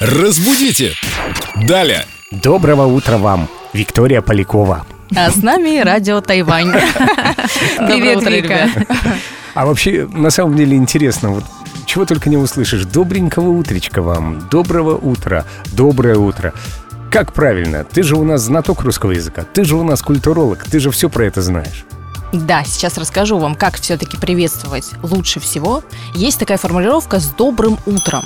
Разбудите! Далее! Доброго утра вам, Виктория Полякова. А с нами радио Тайвань. Привет, утро, Вика. ребят. А вообще, на самом деле интересно, вот чего только не услышишь. Добренького утречка вам, доброго утра, доброе утро. Как правильно? Ты же у нас знаток русского языка, ты же у нас культуролог, ты же все про это знаешь. Да, сейчас расскажу вам, как все-таки приветствовать лучше всего. Есть такая формулировка с добрым утром.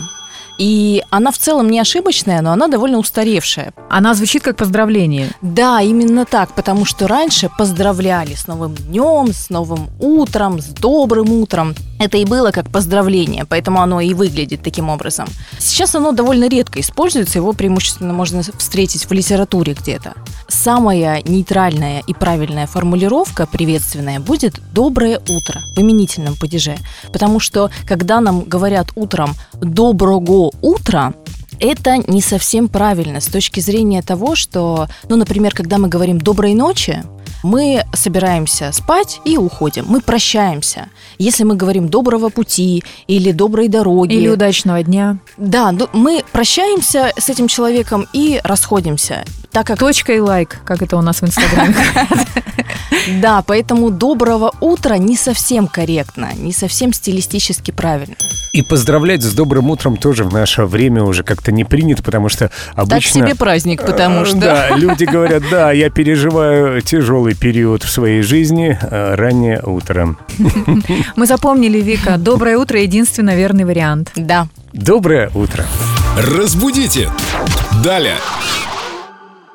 И она в целом не ошибочная, но она довольно устаревшая. Она звучит как поздравление. Да, именно так, потому что раньше поздравляли с новым днем, с новым утром, с добрым утром. Это и было как поздравление, поэтому оно и выглядит таким образом. Сейчас оно довольно редко используется, его преимущественно можно встретить в литературе где-то. Самая нейтральная и правильная формулировка приветственная будет «доброе утро» в именительном падеже. Потому что, когда нам говорят утром «доброго утра», это не совсем правильно с точки зрения того, что, ну, например, когда мы говорим «доброй ночи», мы собираемся спать и уходим. Мы прощаемся. Если мы говорим «доброго пути» или «доброй дороги», Или удачного дня. да, ну, мы прощаемся с этим человеком и расходимся. Так как, Точка и лайк, как это у нас в Инстаграме. да, поэтому доброго утра не совсем корректно, не совсем стилистически правильно. И поздравлять с добрым утром тоже в наше время уже как-то не принято, потому что Так обычно... себе праздник, потому Э, что... Да, люди говорят, да, я переживаю тяжелый период в своей жизни, э, раннее утро. Мы запомнили, Вика, доброе утро – единственно верный вариант. Да. Доброе утро. Разбудите! Далее!